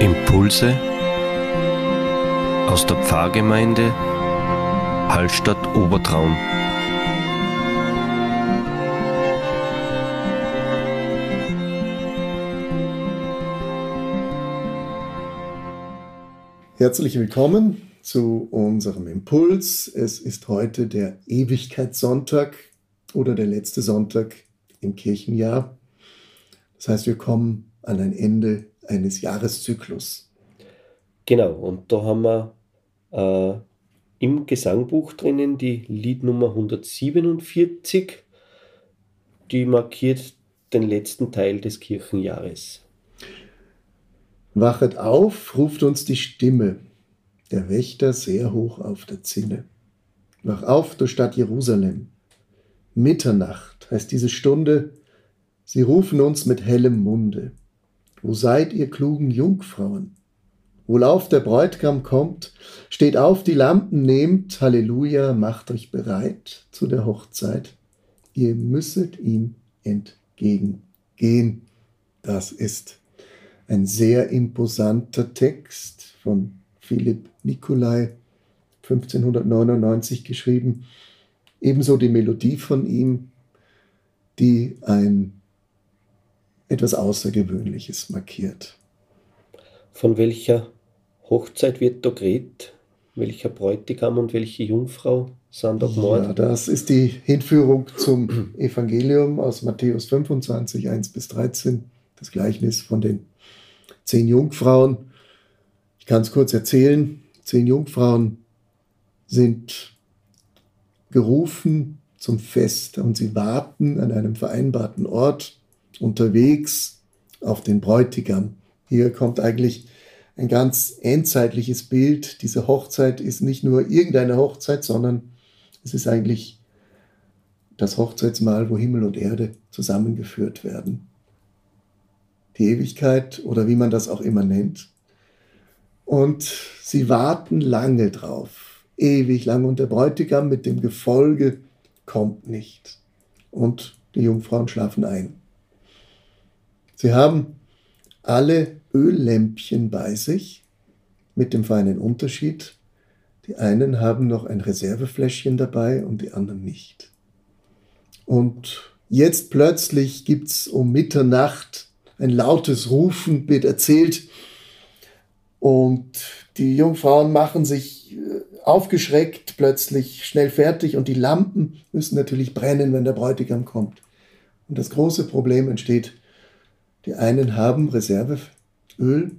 Impulse aus der Pfarrgemeinde Hallstatt Obertraum. Herzlich willkommen zu unserem Impuls. Es ist heute der Ewigkeitssonntag oder der letzte Sonntag im Kirchenjahr. Das heißt, wir kommen an ein Ende eines Jahreszyklus. Genau, und da haben wir äh, im Gesangbuch drinnen die Liednummer 147, die markiert den letzten Teil des Kirchenjahres. Wachet auf, ruft uns die Stimme, der Wächter sehr hoch auf der Zinne. Wach auf, du Stadt Jerusalem. Mitternacht heißt diese Stunde, sie rufen uns mit hellem Munde. Wo seid ihr klugen Jungfrauen? Wohlauf der Bräutigam kommt, steht auf, die Lampen nehmt, Halleluja, macht euch bereit zu der Hochzeit. Ihr müsset ihm entgegengehen. Das ist ein sehr imposanter Text von Philipp Nikolai, 1599 geschrieben. Ebenso die Melodie von ihm, die ein etwas Außergewöhnliches markiert. Von welcher Hochzeit wird da geredet? Welcher Bräutigam und welche Jungfrau sind da gemordet? Ja, das ist die Hinführung zum Evangelium aus Matthäus 25, 1 bis 13, das Gleichnis von den zehn Jungfrauen. Ich kann es kurz erzählen. Zehn Jungfrauen sind gerufen zum Fest und sie warten an einem vereinbarten Ort unterwegs auf den Bräutigam. Hier kommt eigentlich ein ganz endzeitliches Bild. Diese Hochzeit ist nicht nur irgendeine Hochzeit, sondern es ist eigentlich das Hochzeitsmahl, wo Himmel und Erde zusammengeführt werden. Die Ewigkeit oder wie man das auch immer nennt. Und sie warten lange drauf, ewig lang. Und der Bräutigam mit dem Gefolge kommt nicht. Und die Jungfrauen schlafen ein. Sie haben alle Öllämpchen bei sich, mit dem feinen Unterschied, die einen haben noch ein Reservefläschchen dabei und die anderen nicht. Und jetzt plötzlich gibt es um Mitternacht ein lautes Rufen, wird erzählt, und die Jungfrauen machen sich äh, aufgeschreckt plötzlich schnell fertig und die Lampen müssen natürlich brennen, wenn der Bräutigam kommt. Und das große Problem entsteht, die einen haben Reserveöl,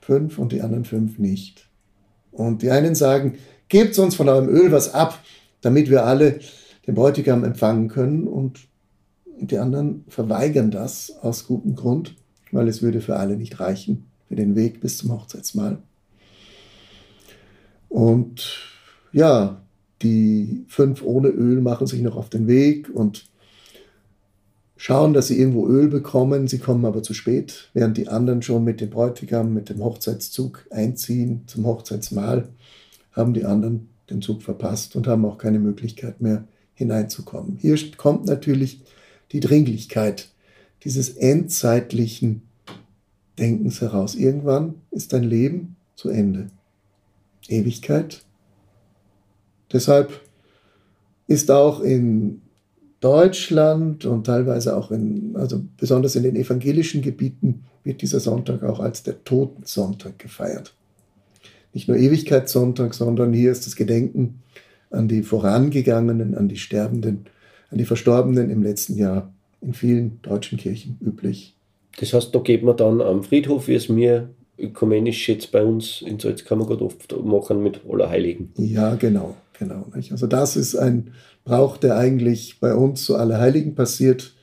fünf, und die anderen fünf nicht. Und die einen sagen, gebt uns von eurem Öl was ab, damit wir alle den Bräutigam empfangen können. Und die anderen verweigern das aus gutem Grund, weil es würde für alle nicht reichen, für den Weg bis zum Hochzeitsmahl. Und ja, die fünf ohne Öl machen sich noch auf den Weg und schauen, dass sie irgendwo Öl bekommen, sie kommen aber zu spät, während die anderen schon mit dem Bräutigam, mit dem Hochzeitszug einziehen zum Hochzeitsmahl, haben die anderen den Zug verpasst und haben auch keine Möglichkeit mehr hineinzukommen. Hier kommt natürlich die Dringlichkeit dieses endzeitlichen Denkens heraus. Irgendwann ist dein Leben zu Ende. Ewigkeit. Deshalb ist auch in Deutschland und teilweise auch in, also besonders in den evangelischen Gebieten, wird dieser Sonntag auch als der Totensonntag gefeiert. Nicht nur Ewigkeitssonntag, sondern hier ist das Gedenken an die Vorangegangenen, an die Sterbenden, an die Verstorbenen im letzten Jahr in vielen deutschen Kirchen üblich. Das heißt, da geht man dann am Friedhof, wie es mir ökumenisch jetzt bei uns in Salzkammergut oft machen mit Allerheiligen. Ja, genau, genau. Also das ist ein Brauch, der eigentlich bei uns zu Allerheiligen passiert,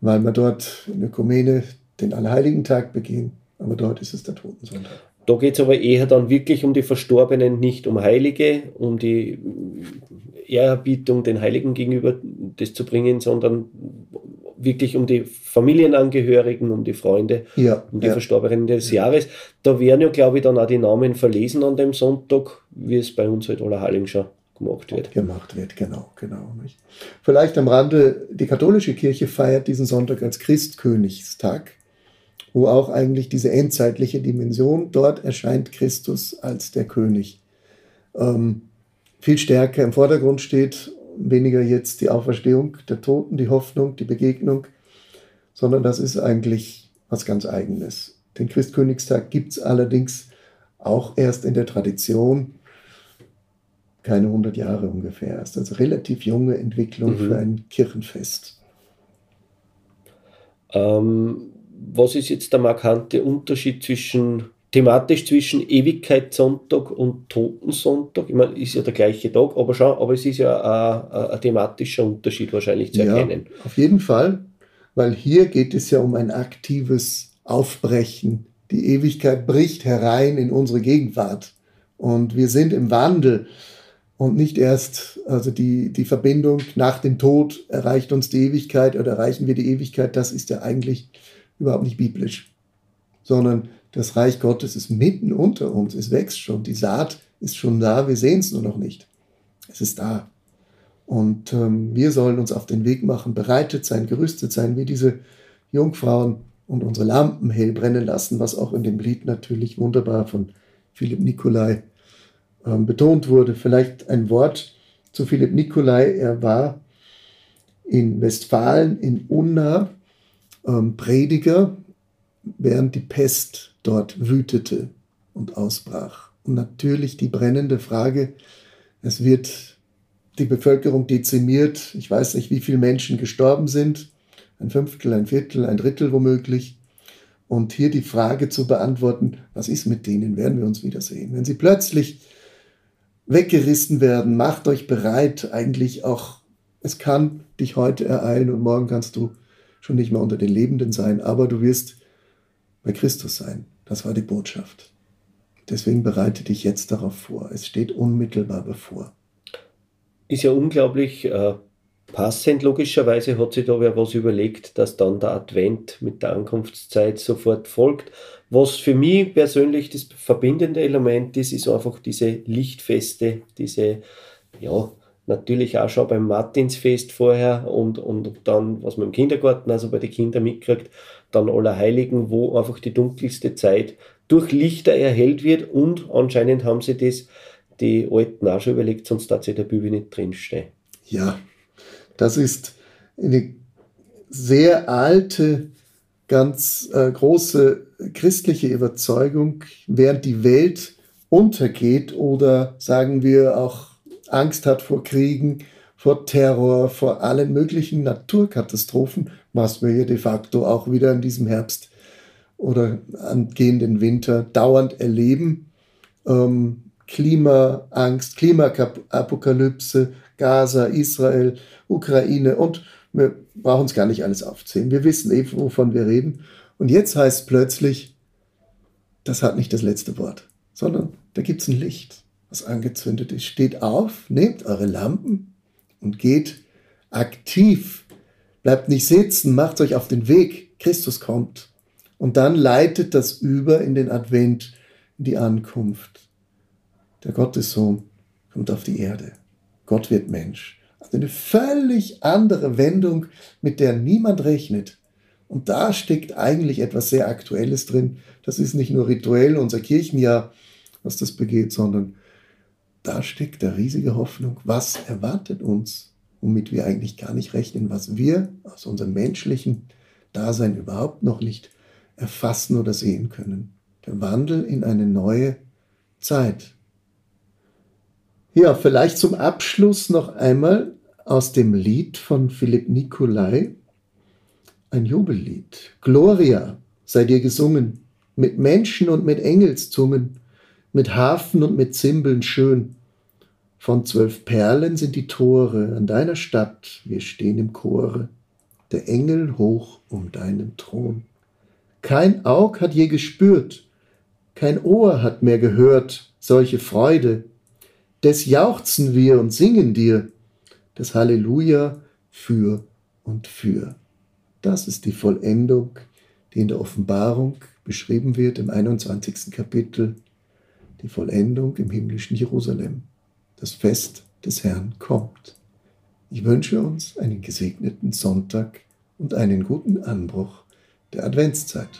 weil wir dort in Ökumene den Allerheiligentag begehen, aber dort ist es der Totensonntag. Da geht es aber eher dann wirklich um die Verstorbenen, nicht um Heilige, um die Ehrerbietung den Heiligen gegenüber das zu bringen, sondern wirklich um die Familienangehörigen, um die Freunde, ja, um die ja. Verstorbenen des Jahres. Da werden ja, glaube ich, dann auch die Namen verlesen an dem Sonntag, wie es bei uns halt Allerheiligen schon gemacht wird. Gemacht wird, genau, genau. Nicht? Vielleicht am Rande, die katholische Kirche feiert diesen Sonntag als Christkönigstag wo auch eigentlich diese endzeitliche Dimension, dort erscheint Christus als der König. Ähm, viel stärker im Vordergrund steht, weniger jetzt die Auferstehung der Toten, die Hoffnung, die Begegnung, sondern das ist eigentlich was ganz Eigenes. Den Christkönigstag gibt es allerdings auch erst in der Tradition, keine 100 Jahre ungefähr. Ist also relativ junge Entwicklung mhm. für ein Kirchenfest. Ähm, was ist jetzt der markante Unterschied zwischen thematisch zwischen Ewigkeitssonntag und Totensonntag? Ich meine, ist ja der gleiche Tag, aber schon, aber es ist ja ein, ein thematischer Unterschied wahrscheinlich zu erkennen. Ja, auf jeden Fall, weil hier geht es ja um ein aktives Aufbrechen. Die Ewigkeit bricht herein in unsere Gegenwart und wir sind im Wandel und nicht erst, also die, die Verbindung nach dem Tod erreicht uns die Ewigkeit oder erreichen wir die Ewigkeit, das ist ja eigentlich überhaupt nicht biblisch, sondern das Reich Gottes ist mitten unter uns, es wächst schon, die Saat ist schon da, wir sehen es nur noch nicht. Es ist da. Und ähm, wir sollen uns auf den Weg machen, bereitet sein, gerüstet sein, wie diese Jungfrauen und unsere Lampen hell brennen lassen, was auch in dem Lied natürlich wunderbar von Philipp Nikolai ähm, betont wurde. Vielleicht ein Wort zu Philipp Nikolai. Er war in Westfalen, in Unna, ähm, Prediger, während die Pest dort wütete und ausbrach. Und natürlich die brennende Frage, es wird die Bevölkerung dezimiert, ich weiß nicht, wie viele Menschen gestorben sind, ein Fünftel, ein Viertel, ein Drittel womöglich. Und hier die Frage zu beantworten, was ist mit denen, werden wir uns wiedersehen. Wenn sie plötzlich weggerissen werden, macht euch bereit, eigentlich auch, es kann dich heute ereilen und morgen kannst du schon nicht mehr unter den Lebenden sein, aber du wirst bei Christus sein. Das war die Botschaft. Deswegen bereite dich jetzt darauf vor. Es steht unmittelbar bevor. Ist ja unglaublich äh, passend. Logischerweise hat sich da wer was überlegt, dass dann der Advent mit der Ankunftszeit sofort folgt. Was für mich persönlich das verbindende Element ist, ist einfach diese Lichtfeste, diese, ja, natürlich auch schon beim Martinsfest vorher und, und dann, was man im Kindergarten, also bei den Kindern mitkriegt, dann Allerheiligen, wo einfach die dunkelste Zeit durch Lichter erhellt wird und anscheinend haben sie das die Alten auch schon überlegt, sonst darf sie der Bibel nicht drinstehen. Ja, das ist eine sehr alte, ganz äh, große christliche Überzeugung, während die Welt untergeht oder sagen wir auch Angst hat vor Kriegen, vor Terror, vor allen möglichen Naturkatastrophen, was wir hier de facto auch wieder in diesem Herbst oder angehenden Winter dauernd erleben. Ähm, Klimaangst, Klimaapokalypse, Gaza, Israel, Ukraine und wir brauchen es gar nicht alles aufzählen. Wir wissen eben, eh, wovon wir reden. Und jetzt heißt plötzlich, das hat nicht das letzte Wort, sondern da gibt es ein Licht, was angezündet ist. Steht auf, nehmt eure Lampen und geht aktiv. Bleibt nicht sitzen, macht euch auf den Weg. Christus kommt. Und dann leitet das über in den Advent, in die Ankunft. Der Gottessohn kommt auf die Erde. Gott wird Mensch. Also eine völlig andere Wendung, mit der niemand rechnet. Und da steckt eigentlich etwas sehr Aktuelles drin. Das ist nicht nur rituell unser Kirchenjahr, was das begeht, sondern da steckt der riesige Hoffnung. Was erwartet uns, womit wir eigentlich gar nicht rechnen, was wir aus unserem menschlichen Dasein überhaupt noch nicht erfassen oder sehen können. Der Wandel in eine neue Zeit. Ja, vielleicht zum Abschluss noch einmal aus dem Lied von Philipp Nicolai, ein Jubellied. Gloria sei dir gesungen, mit Menschen und mit Engelszungen, mit Hafen und mit Zimbeln schön. Von zwölf Perlen sind die Tore an deiner Stadt, wir stehen im Chore, der Engel hoch um deinen Thron. Kein Aug hat je gespürt, kein Ohr hat mehr gehört solche Freude, des jauchzen wir und singen dir, das Halleluja für und für. Das ist die Vollendung, die in der Offenbarung beschrieben wird im 21. Kapitel, die Vollendung im himmlischen Jerusalem. Das Fest des Herrn kommt. Ich wünsche uns einen gesegneten Sonntag und einen guten Anbruch der Adventszeit.